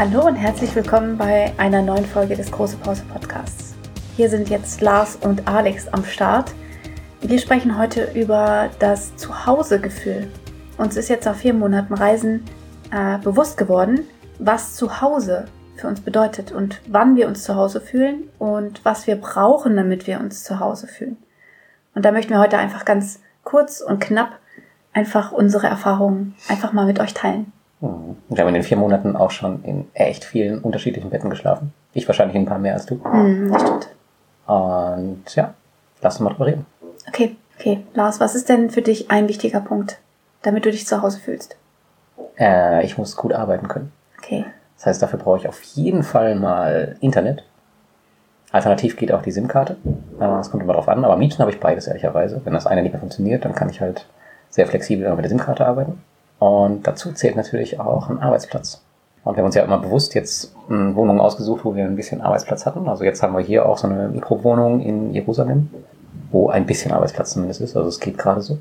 Hallo und herzlich willkommen bei einer neuen Folge des Große Pause Podcasts. Hier sind jetzt Lars und Alex am Start. Wir sprechen heute über das Zuhausegefühl. Uns ist jetzt nach vier Monaten Reisen äh, bewusst geworden, was Zuhause für uns bedeutet und wann wir uns zu Hause fühlen und was wir brauchen, damit wir uns zu Hause fühlen. Und da möchten wir heute einfach ganz kurz und knapp einfach unsere Erfahrungen einfach mal mit euch teilen. Hm. Wir haben in den vier Monaten auch schon in echt vielen unterschiedlichen Betten geschlafen. Ich wahrscheinlich in ein paar mehr als du. Mhm, das stimmt. Und ja, lass uns mal drüber reden. Okay, okay. Lars, was ist denn für dich ein wichtiger Punkt, damit du dich zu Hause fühlst? Äh, ich muss gut arbeiten können. Okay. Das heißt, dafür brauche ich auf jeden Fall mal Internet. Alternativ geht auch die SIM-Karte. Es kommt immer drauf an, aber am liebsten habe ich beides ehrlicherweise. Wenn das eine nicht mehr funktioniert, dann kann ich halt sehr flexibel mit der SIM-Karte arbeiten. Und dazu zählt natürlich auch ein Arbeitsplatz. Und wir haben uns ja immer bewusst jetzt Wohnungen ausgesucht, wo wir ein bisschen Arbeitsplatz hatten. Also jetzt haben wir hier auch so eine Mikrowohnung in Jerusalem, wo ein bisschen Arbeitsplatz zumindest ist. Also es geht gerade so.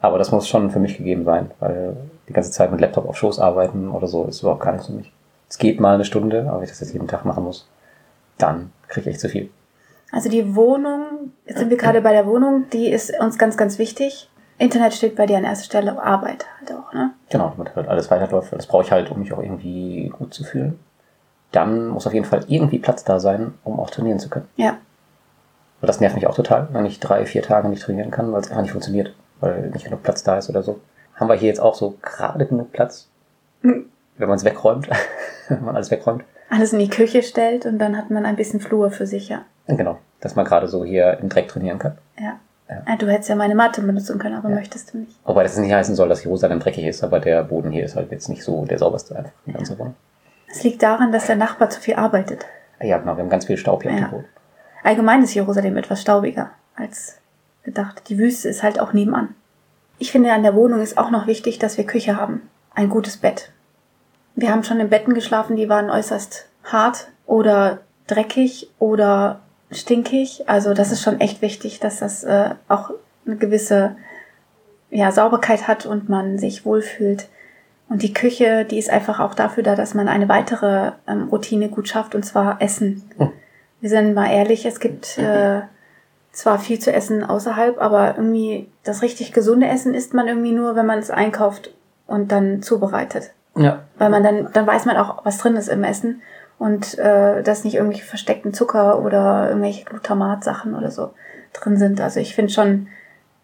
Aber das muss schon für mich gegeben sein, weil die ganze Zeit mit Laptop auf Schoß arbeiten oder so ist überhaupt gar nichts für mich. Es geht mal eine Stunde, aber wenn ich das jetzt jeden Tag machen muss, dann kriege ich echt zu viel. Also die Wohnung, jetzt sind wir gerade bei der Wohnung, die ist uns ganz, ganz wichtig. Internet steht bei dir an erster Stelle, Arbeit halt auch, ne? Genau, damit halt alles weiterläuft. Das brauche ich halt, um mich auch irgendwie gut zu fühlen. Dann muss auf jeden Fall irgendwie Platz da sein, um auch trainieren zu können. Ja. Und das nervt mich auch total, wenn ich drei, vier Tage nicht trainieren kann, weil es einfach nicht funktioniert, weil nicht genug Platz da ist oder so. Haben wir hier jetzt auch so gerade genug Platz, Mhm. wenn man es wegräumt, wenn man alles wegräumt. Alles in die Küche stellt und dann hat man ein bisschen Flur für sich, ja. Genau, dass man gerade so hier im Dreck trainieren kann. Ja. Ja. Ah, Du hättest ja meine Matte benutzen können, aber Ja. möchtest du nicht. Wobei das nicht heißen soll, dass Jerusalem dreckig ist, aber der Boden hier ist halt jetzt nicht so der sauberste einfach in ganzen Wohnung. Es liegt daran, dass der Nachbar zu viel arbeitet. Ja, genau, wir haben ganz viel Staub hier auf Ja. dem Boden. Allgemein ist Jerusalem etwas staubiger als gedacht. Die Wüste ist halt auch nebenan. Ich finde, an der Wohnung ist auch noch wichtig, dass wir Küche haben. Ein gutes Bett. Wir haben schon in Betten geschlafen, die waren äußerst hart oder dreckig oder stinkig. Also das ist schon echt wichtig, dass das äh, auch eine gewisse ja, Sauberkeit hat und man sich wohlfühlt. Und die Küche, die ist einfach auch dafür da, dass man eine weitere ähm, Routine gut schafft, und zwar Essen. Hm. Wir sind mal ehrlich, es gibt äh, zwar viel zu essen außerhalb, aber irgendwie das richtig gesunde Essen isst man irgendwie nur, wenn man es einkauft und dann zubereitet. Ja. Weil man dann, dann weiß man auch, was drin ist im Essen und äh, dass nicht irgendwelche versteckten Zucker oder irgendwelche Glutamatsachen oder so drin sind. Also ich finde schon,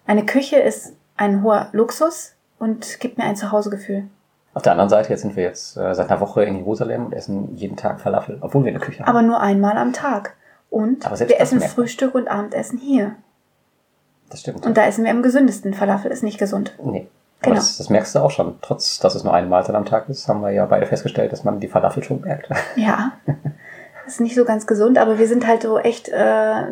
eine Küche ist ein hoher Luxus und gibt mir ein Zuhausegefühl. Auf der anderen Seite, jetzt sind wir jetzt äh, seit einer Woche in Jerusalem und essen jeden Tag Falafel, obwohl wir eine Küche haben. Aber nur einmal am Tag. Und wir essen. Frühstück und Abendessen hier. das stimmt. Und da essen wir am gesündesten. Falafel ist nicht gesund. nee. Genau. das, das merkst du auch schon. Trotz, dass es nur eine Mahlzeit am Tag ist, haben wir ja beide festgestellt, dass man die Falafel schon merkt. Ja, ist nicht so ganz gesund, aber wir sind halt so echt, äh,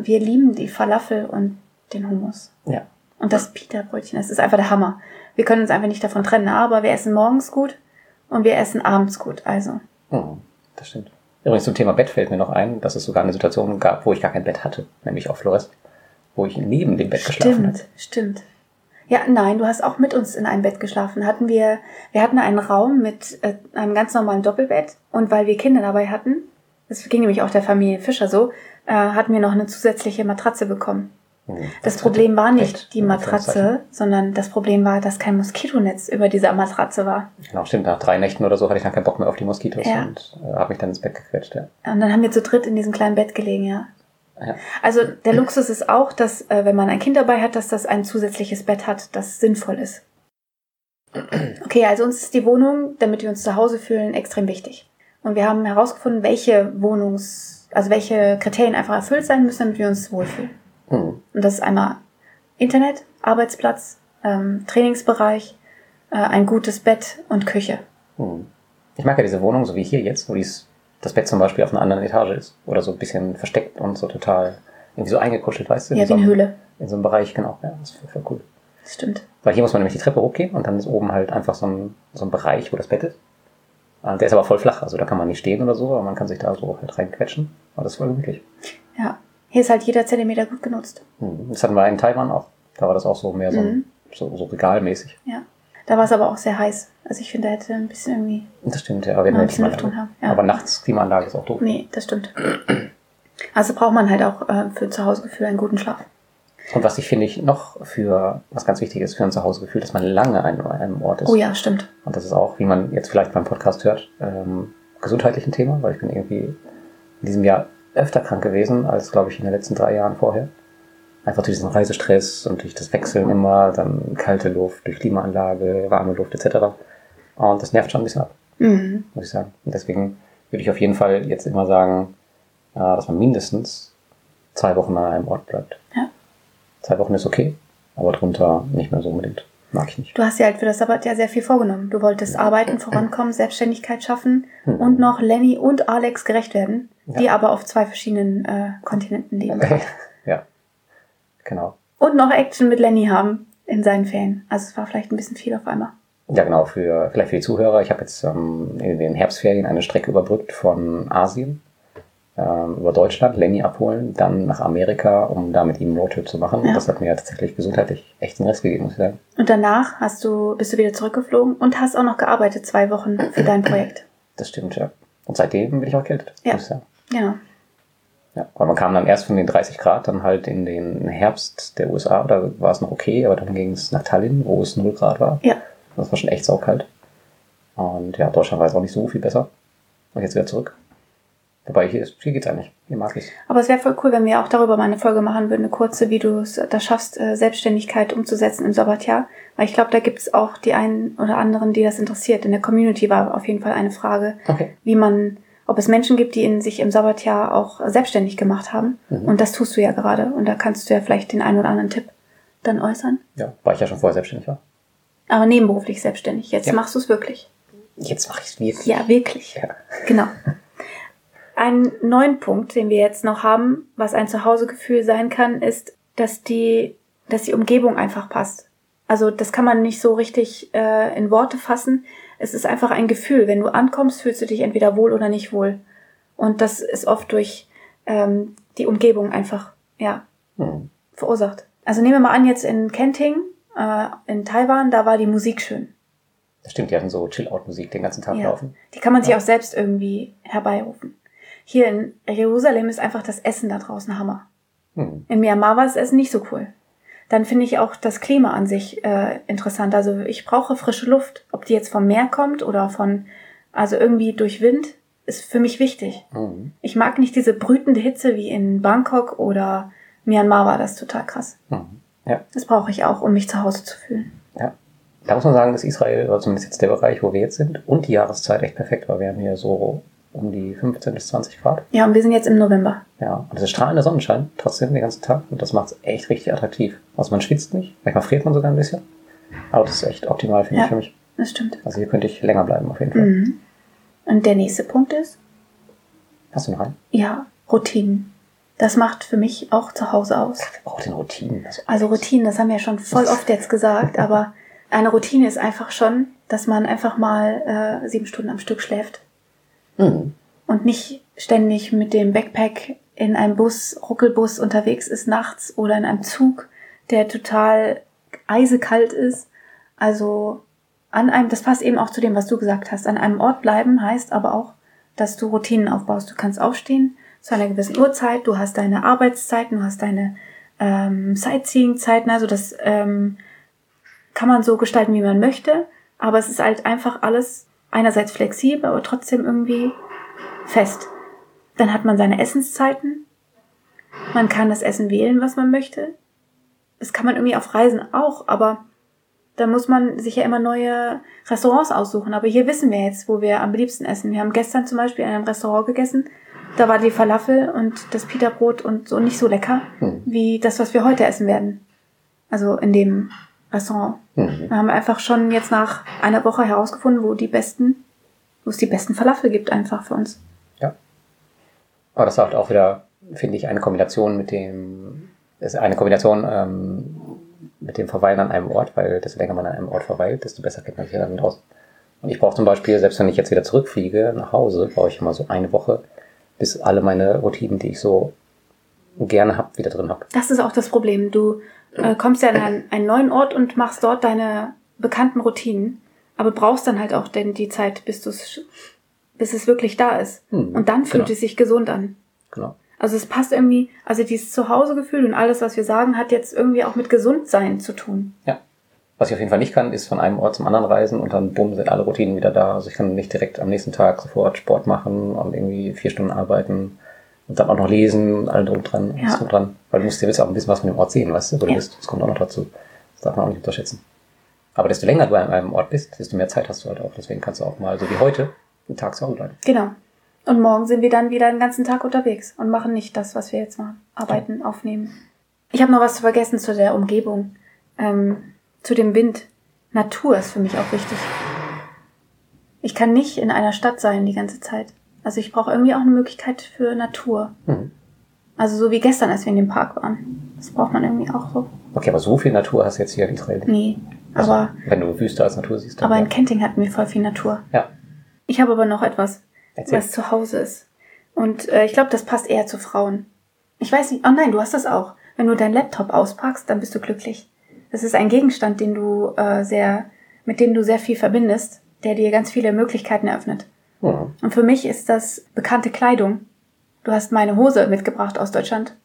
wir lieben die Falafel und den Hummus. ja. Und das Pita-Brötchen, das ist einfach der Hammer. Wir können uns einfach nicht davon trennen, aber wir essen morgens gut und wir essen abends gut. Also, Hm, das stimmt. Übrigens zum Thema Bett fällt mir noch ein, dass es sogar eine Situation gab, wo ich gar kein Bett hatte, nämlich auf Flores, wo ich neben dem Bett geschlafen habe. stimmt, stimmt. Ja, nein, du hast auch mit uns in einem Bett geschlafen. Hatten wir, wir hatten einen Raum mit äh, einem ganz normalen Doppelbett und weil wir Kinder dabei hatten, das ging nämlich auch der Familie Fischer so, äh, hatten wir noch eine zusätzliche Matratze bekommen. Hm, Das hat Problem war nicht echt, die Matratze, sondern das Problem war, dass kein Moskitonetz über dieser Matratze war. Genau, stimmt. Nach drei Nächten oder so hatte ich dann keinen Bock mehr auf die Moskitos Ja. und äh, habe mich dann ins Bett gequetscht. Ja. Und dann haben wir zu dritt in diesem kleinen Bett gelegen, ja. Ja. Also der Luxus ist auch, dass äh, wenn man ein Kind dabei hat, dass das ein zusätzliches Bett hat, das sinnvoll ist. Okay, also uns ist die Wohnung, damit wir uns zu Hause fühlen, extrem wichtig. Und wir haben herausgefunden, welche Wohnungs-, also welche Kriterien einfach erfüllt sein müssen, damit wir uns wohlfühlen. Mhm. Und das ist einmal Internet, Arbeitsplatz, ähm, Trainingsbereich, äh, ein gutes Bett und Küche. Mhm. Ich mag ja diese Wohnung, so wie hier jetzt, wo dies, das Bett zum Beispiel auf einer anderen Etage ist. Oder so ein bisschen versteckt und so total irgendwie so eingekuschelt, weißt du? in Ja, wie so eine einem- Höhle. In so einem Bereich, genau. Ja, das ist voll, voll cool. Das stimmt. Weil hier muss man nämlich die Treppe hochgehen und dann ist oben halt einfach so ein, so ein Bereich, wo das Bett ist. Und der ist aber voll flach, also da kann man nicht stehen oder so, aber man kann sich da so halt reinquetschen. Aber das ist voll gemütlich. Ja. Hier ist halt jeder Zentimeter gut genutzt. Mhm. Das hatten wir in Taiwan auch. Da war das auch so mehr so, Mhm. so, so regalmäßig. Ja. Da war es aber auch sehr heiß. Also ich finde, da hätte ein bisschen irgendwie. Das stimmt, ja. Aber, wir drin haben, ja. aber nachts Klimaanlage ist auch doof. Nee, das stimmt. Also braucht man halt auch äh, für Zuhausegefühl einen guten Schlaf. Und was ich finde ich noch für, was ganz wichtig ist für ein Zuhausegefühl, dass man lange an einem Ort ist. Oh ja, stimmt. Und das ist auch, wie man jetzt vielleicht beim Podcast hört, ähm, gesundheitlich ein Thema, weil ich bin irgendwie in diesem Jahr öfter krank gewesen als, glaube ich, in den letzten drei Jahren vorher. Einfach durch diesen Reisestress und durch das Wechseln immer, dann kalte Luft, durch Klimaanlage, warme Luft etc. Und das nervt schon ein bisschen ab, Mhm. muss ich sagen. Und deswegen würde ich auf jeden Fall jetzt immer sagen, äh, dass man mindestens zwei Wochen an einem Ort bleibt. Ja. Zwei Wochen ist okay, aber drunter nicht mehr so unbedingt. Mag ich nicht. Du hast ja halt für das Sabbat ja sehr viel vorgenommen. Du wolltest arbeiten, vorankommen, Selbstständigkeit schaffen Hm. und noch Lenny und Alex gerecht werden, die Ja. aber auf zwei verschiedenen äh, Kontinenten leben. genau. Und noch Action mit Lenny haben in seinen Ferien. Also es war vielleicht ein bisschen viel auf einmal. Ja, genau, für, vielleicht für die Zuhörer. Ich habe jetzt ähm, in den Herbstferien eine Strecke überbrückt von Asien ähm, über Deutschland, Lenny abholen, dann nach Amerika, um da mit ihm einen Roadtrip zu machen. Ja. Und das hat mir tatsächlich gesundheitlich echt den Rest gegeben, muss ich sagen. Und danach hast du, bist du wieder zurückgeflogen und hast auch noch gearbeitet, zwei Wochen für dein Projekt. Das stimmt, ja. Und seitdem bin ich auch erkältet, Ja. muss ich sagen. Genau. Ja, weil man kam dann erst von den 30 Grad dann halt in den Herbst der USA, da war es noch okay, aber dann ging es nach Tallinn, wo es 0 Grad war. Ja. Das war schon echt saukalt. Und ja, Deutschland war jetzt auch nicht so viel besser. Und jetzt wieder zurück. Wobei hier, ist, hier geht's eigentlich. Hier mag ich's. Aber es wäre voll cool, wenn wir auch darüber mal eine Folge machen würden, eine kurze, wie du es da schaffst, äh, Selbstständigkeit umzusetzen im Sabbatjahr. Weil ich glaube, da gibt es auch die einen oder anderen, die das interessiert. In der Community war auf jeden Fall eine Frage, Okay. wie man, ob es Menschen gibt, die in sich im Sabbatjahr auch selbstständig gemacht haben. Mhm. Und das tust du ja gerade. Und da kannst du ja vielleicht den einen oder anderen Tipp dann äußern. Ja, weil ich ja schon vorher selbstständig war. Aber nebenberuflich selbstständig. Jetzt Ja. machst du es wirklich. Jetzt mache ich's wirklich. Ja, wirklich. Ja. Genau. Ein neuen Punkt, den wir jetzt noch haben, was ein Zuhausegefühl sein kann, ist, dass die, dass die Umgebung einfach passt. Also das kann man nicht so richtig äh, in Worte fassen. Es ist einfach ein Gefühl. Wenn du ankommst, fühlst du dich entweder wohl oder nicht wohl. Und das ist oft durch ähm, die Umgebung einfach ja Hm. verursacht. Also nehmen wir mal an, jetzt in Kenting, äh, in Taiwan, da war die Musik schön. Das stimmt, die hatten so Chill-Out-Musik den ganzen Tag Ja. laufen. Die kann man sich Ja. auch selbst irgendwie herbeirufen. Hier in Jerusalem ist einfach das Essen da draußen Hammer. Hm. In Myanmar war das Essen nicht so cool. Dann finde ich auch das Klima an sich äh, interessant. Also ich brauche frische Luft. Ob die jetzt vom Meer kommt oder von, also irgendwie durch Wind, ist für mich wichtig. Hm. Ich mag nicht diese brütende Hitze wie in Bangkok oder Myanmar war das total krass. Hm. Ja. Das brauche ich auch, um mich zu Hause zu fühlen. Ja. Da muss man sagen, dass Israel, oder zumindest jetzt der Bereich, wo wir jetzt sind, und die Jahreszeit echt perfekt war. Wir haben hier so um die 15 bis 20 Grad. Ja, und wir sind jetzt im November. Ja, und es ist strahlender Sonnenschein trotzdem den ganzen Tag und das macht es echt richtig attraktiv. Also man schwitzt nicht, manchmal friert man sogar ein bisschen. Aber das ist echt optimal, finde Ja. ich für mich. Das stimmt. Also hier könnte ich länger bleiben auf jeden Fall. Mhm. Und der nächste Punkt ist, Hast du noch einen? Ja, Routinen. Das macht für mich auch zu Hause aus. Oh, den Routinen. Also, Also Routinen, das haben wir ja schon voll oft jetzt gesagt, aber eine Routine ist einfach schon, dass man einfach mal äh, sieben Stunden am Stück schläft Mhm. und nicht ständig mit dem Backpack in einem Bus, Ruckelbus unterwegs ist nachts oder in einem Zug, der total eisekalt ist. Also an einem, das passt eben auch zu dem, was du gesagt hast. An einem Ort bleiben heißt aber auch, dass du Routinen aufbaust. Du kannst aufstehen zu einer gewissen Uhrzeit, du hast deine Arbeitszeiten, du hast deine ähm, Sightseeing-Zeiten, also das ähm, kann man so gestalten, wie man möchte, aber es ist halt einfach alles einerseits flexibel, aber trotzdem irgendwie fest. Dann hat man seine Essenszeiten, man kann das Essen wählen, was man möchte. Das kann man irgendwie auf Reisen auch, aber Da muss man sich ja immer neue Restaurants aussuchen. Aber hier wissen wir jetzt, wo wir am liebsten essen. Wir haben gestern zum Beispiel in einem Restaurant gegessen. Da war die Falafel und das Pita-Brot und so nicht so lecker Hm. wie das, was wir heute essen werden. Also in dem Restaurant. Mhm. Wir haben einfach schon jetzt nach einer Woche herausgefunden, wo die besten, wo es die besten Falafel gibt einfach für uns. Ja. Aber das ist auch wieder, finde ich, eine Kombination mit dem, ist eine Kombination ähm, mit dem Verweilen an einem Ort, weil desto länger man an einem Ort verweilt, desto besser kennt man sich dann aus. Und ich brauche zum Beispiel, selbst wenn ich jetzt wieder zurückfliege nach Hause, brauche ich immer so eine Woche, bis alle meine Routinen, die ich so gerne habe, wieder drin habe. Das ist auch das Problem. Du äh, kommst ja an einen, einen neuen Ort und machst dort deine bekannten Routinen, aber brauchst dann halt auch denn die Zeit, bis du es bis es wirklich da ist. Hm, Und dann fühlt genau. es sich gesund an. Genau. Also es passt irgendwie, also dieses Zuhausegefühl und alles, was wir sagen, hat jetzt irgendwie auch mit Gesundsein zu tun. Ja. Was ich auf jeden Fall nicht kann, ist von einem Ort zum anderen reisen und dann bumm, sind alle Routinen wieder da. Also ich kann nicht direkt am nächsten Tag sofort Sport machen und irgendwie vier Stunden arbeiten und dann auch noch lesen, alle drum dran, alles Ja. drum dran. Weil du musst ja auch ein bisschen was von dem Ort sehen, weißt du, wo du Ja. bist. Das kommt auch noch dazu. Das darf man auch nicht unterschätzen. Aber desto länger du an einem Ort bist, desto mehr Zeit hast du halt auch. Deswegen kannst du auch mal, so wie heute, einen Tag zu Hause bleiben. Genau. Und morgen sind wir dann wieder den ganzen Tag unterwegs und machen nicht das, was wir jetzt machen. Arbeiten, aufnehmen. Ich habe noch was vergessen zu der Umgebung. Ähm, zu dem Wind. Natur ist für mich auch wichtig. Ich kann nicht in einer Stadt sein die ganze Zeit. Also ich brauche irgendwie auch eine Möglichkeit für Natur. Mhm. Also so wie gestern, als wir in dem Park waren. Das braucht man irgendwie auch so. Okay, aber so viel Natur hast du jetzt hier in Israel nicht. Nee. Also, Aber, wenn du Wüste als Natur siehst, dann aber ja. in Kenting hatten wir voll viel Natur. ja. Ich habe aber noch etwas, Erzähl. was zu Hause ist. Und äh, ich glaube, das passt eher zu Frauen. Ich weiß nicht, oh nein, du hast das auch. Wenn du deinen Laptop auspackst, dann bist du glücklich. Das ist ein Gegenstand, den du äh, sehr, mit dem du sehr viel verbindest, der dir ganz viele Möglichkeiten eröffnet. Und für mich ist das bekannte Kleidung. Du hast meine Hose mitgebracht aus Deutschland.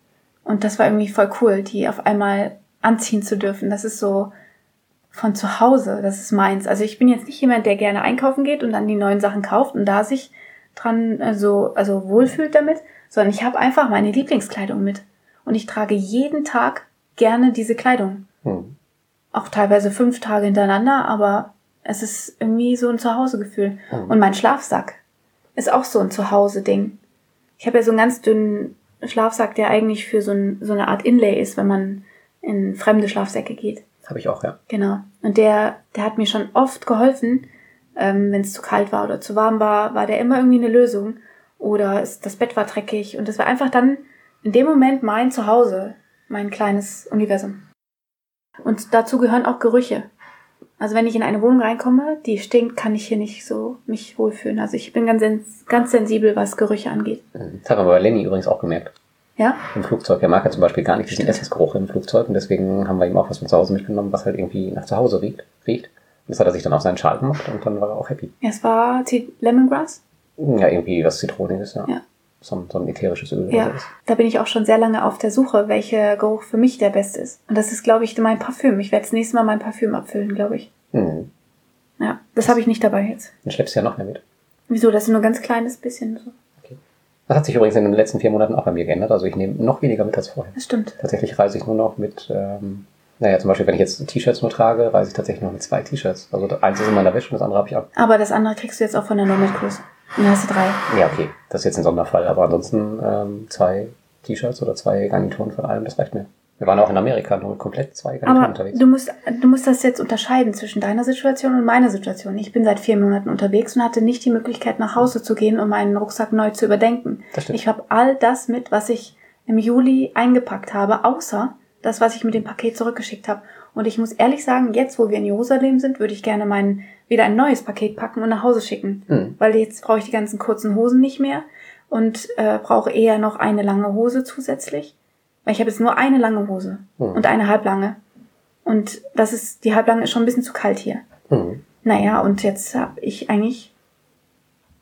Und das war irgendwie voll cool, die auf einmal anziehen zu dürfen. Das ist so von zu Hause, das ist meins. Also ich bin jetzt nicht jemand, der gerne einkaufen geht und dann die neuen Sachen kauft und da sich dran äh, so also wohlfühlt damit, sondern ich habe einfach meine Lieblingskleidung mit. Und ich trage jeden Tag gerne diese Kleidung. Mhm. Auch teilweise fünf Tage hintereinander, aber es ist irgendwie so ein Zuhausegefühl. Mhm. Und mein Schlafsack ist auch so ein Zuhause-Ding. Ich habe ja so einen ganz dünnen Schlafsack, der eigentlich für so, ein, so eine Art Inlay ist, wenn man in fremde Schlafsäcke geht. Habe ich auch, ja. Genau. Und der, der hat mir schon oft geholfen, ähm, wenn es zu kalt war oder zu warm war, war der immer irgendwie eine Lösung. Oder es, das Bett war dreckig und das war einfach dann in dem Moment mein Zuhause, mein kleines Universum. Und dazu gehören auch Gerüche. Also wenn ich in eine Wohnung reinkomme, die stinkt, kann ich hier nicht so mich wohlfühlen. Also ich bin ganz, sens ganz sensibel, was Gerüche angeht. Mhm. Das haben wir bei Lenny übrigens auch gemerkt. Ja? Im Flugzeug. Er mag ja zum Beispiel gar nicht diesen Essensgeruch im Flugzeug und deswegen haben wir ihm auch was von zu Hause mitgenommen, was halt irgendwie nach zu Hause riecht. riecht. Und das hat er sich dann auf seinen Schal gemacht und dann war er auch happy. Es war Tea- Lemongrass. Ja, irgendwie was Zitroniges, ja. Ja. So, ein, so ein ätherisches Öl Ja, so. da bin ich auch schon sehr lange auf der Suche, welcher Geruch für mich der beste ist. Und das ist, glaube ich, mein Parfüm. Ich werde das nächste Mal mein Parfüm abfüllen, glaube ich. Mhm. Ja, das habe ich nicht dabei jetzt. Dann schleppst du ja noch mehr mit. Wieso? Das ist nur ein ganz kleines bisschen so. Das hat sich übrigens in den letzten vier Monaten auch bei mir geändert. Also ich nehme noch weniger mit als vorher. Das stimmt. Tatsächlich reise ich nur noch mit, ähm, naja, zum Beispiel, wenn ich jetzt T-Shirts nur trage, reise ich tatsächlich noch mit zwei T-Shirts. Also eins ist in meiner Wäsche und das andere habe ich ab. Aber das andere kriegst du jetzt auch von der Nomad Dann hast du drei. Ja, okay, das ist jetzt ein Sonderfall, aber ansonsten ähm, zwei T-Shirts oder zwei Garnituren von allem, das reicht mir. Wir waren auch in Amerika nur komplett zwei Garnituren Aber unterwegs. du musst, du musst das jetzt unterscheiden zwischen deiner Situation und meiner Situation. Ich bin seit vier Monaten unterwegs und hatte nicht die Möglichkeit, nach Hause zu gehen, um meinen Rucksack neu zu überdenken. Das stimmt. Ich habe all das mit, was ich im Juli eingepackt habe, außer das, was ich mit dem Paket zurückgeschickt habe. Und ich muss ehrlich sagen, jetzt, wo wir in Jerusalem sind, würde ich gerne mein, wieder ein neues Paket packen und nach Hause schicken. Mhm. Weil jetzt brauche ich die ganzen kurzen Hosen nicht mehr und äh, brauche eher noch eine lange Hose zusätzlich. Weil ich habe jetzt nur eine lange Hose Mhm. und eine halblange. Und das ist, die halblange ist schon ein bisschen zu kalt hier. Mhm. Naja, und jetzt habe ich eigentlich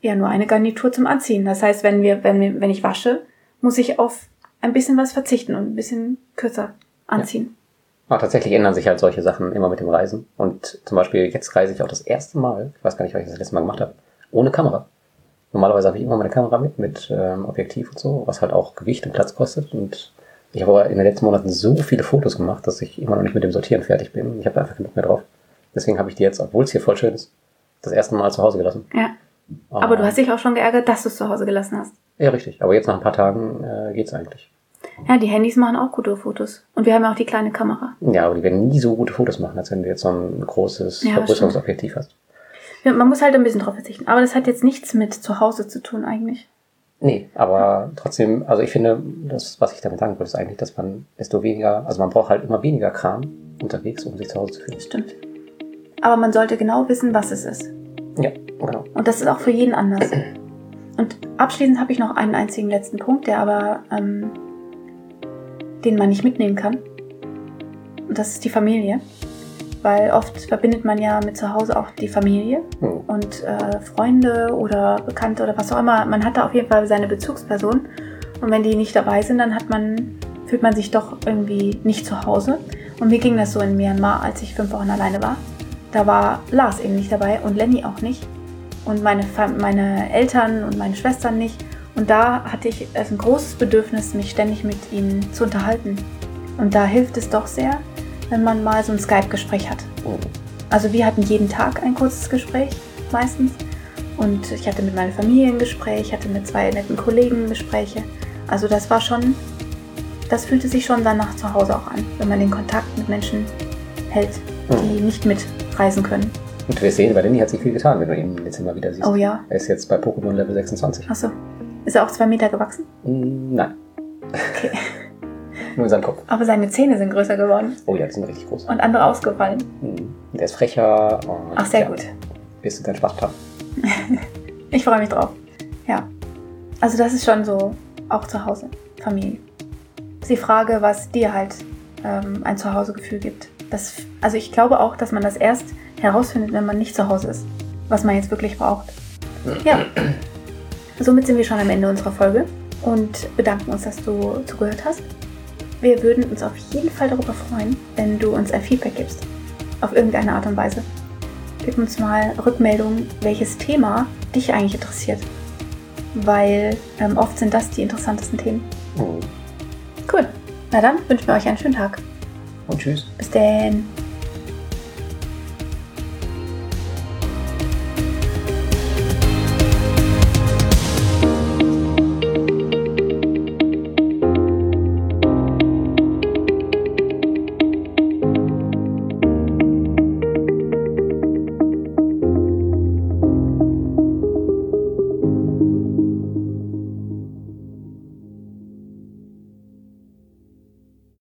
ja nur eine Garnitur zum Anziehen. Das heißt, wenn wir, wenn wir, wenn ich wasche, muss ich auf ein bisschen was verzichten und ein bisschen kürzer anziehen. Aber tatsächlich ändern sich halt solche Sachen immer mit dem Reisen. Und zum Beispiel jetzt reise ich auch das erste Mal, ich weiß gar nicht, was ich das letzte Mal gemacht habe, ohne Kamera. Normalerweise habe ich immer meine Kamera mit, mit ähm, Objektiv und so, was halt auch Gewicht und Platz kostet. Und ich habe aber in den letzten Monaten so viele Fotos gemacht, dass ich immer noch nicht mit dem Sortieren fertig bin. Ich habe da einfach genug mehr drauf. Deswegen habe ich die jetzt, obwohl es hier voll schön ist, das erste Mal zu Hause gelassen. Ja. Aber du hast dich auch schon geärgert, dass du es zu Hause gelassen hast. Ja, richtig. Aber jetzt nach ein paar Tagen äh, geht's eigentlich. Ja, die Handys machen auch gute Fotos. Und wir haben ja auch die kleine Kamera. Ja, aber die werden nie so gute Fotos machen, als wenn du jetzt so ein großes Ja, Vergrößerungsobjektiv hast. Ja, Man muss halt ein bisschen drauf verzichten. Aber das hat jetzt nichts mit zu Hause zu tun eigentlich. Nee, aber trotzdem, also ich finde, das, was ich damit sagen wollte, ist eigentlich, dass man desto weniger, also man braucht halt immer weniger Kram unterwegs, um sich zu Hause zu fühlen. Stimmt. Aber man sollte genau wissen, was es ist. Ja, genau. Und das ist auch für jeden anders. Und abschließend habe ich noch einen einzigen letzten Punkt, der aber, ähm, den man nicht mitnehmen kann. Und das ist die Familie. Weil oft verbindet man ja mit zu Hause auch die Familie Hm. und äh, Freunde oder Bekannte oder was auch immer. Man hat da auf jeden Fall seine Bezugsperson. Und wenn die nicht dabei sind, dann hat man, fühlt man sich doch irgendwie nicht zu Hause. Und mir ging das so in Myanmar, als ich fünf Wochen alleine war. Da war Lars eben nicht dabei und Lenny auch nicht. Und meine, meine Eltern und meine Schwestern nicht. Und da hatte ich also ein großes Bedürfnis, mich ständig mit ihnen zu unterhalten. Und da hilft es doch sehr, wenn man mal so ein Skype-Gespräch hat. Hm. Also wir hatten jeden Tag ein kurzes Gespräch, meistens. Und ich hatte mit meiner Familie ein Gespräch, ich hatte mit zwei netten Kollegen Gespräche. Also das war schon, das fühlte sich schon danach zu Hause auch an, wenn man den Kontakt mit Menschen hält, die nicht mitreisen können. Und wirst sehen, bei Lenny hat sich viel getan, wenn du ihn jetzt immer wieder siehst. Oh ja, Er ist jetzt bei Pokémon Level 26. achso. Ist er auch zwei Meter gewachsen? Hm, Nein. Okay. Nur in seinem Kopf. Aber seine Zähne sind größer geworden Oh ja, die sind richtig groß. und andere ausgefallen. Hm. Der ist frecher. Ach, sehr ja, gut. Wirst du Spaß haben. Ich freue mich drauf. Ja. Also das ist schon so, auch zu Hause, Familie. Ist die Frage, was dir halt ähm, ein Zuhausegefühl gibt. Das, also ich glaube auch, dass man das erst herausfindet, wenn man nicht zu Hause ist. Was man jetzt wirklich braucht. Ja. Somit sind wir schon am Ende unserer Folge und bedanken uns, dass du zugehört hast. Wir würden uns auf jeden Fall darüber freuen, wenn du uns ein Feedback gibst. Auf irgendeine Art und Weise. Gib uns mal Rückmeldung, welches Thema dich eigentlich interessiert. Weil ähm, oft sind das die interessantesten Themen. Hm. Cool. Na dann wünschen wir euch einen schönen Tag. Und tschüss. Bis denn.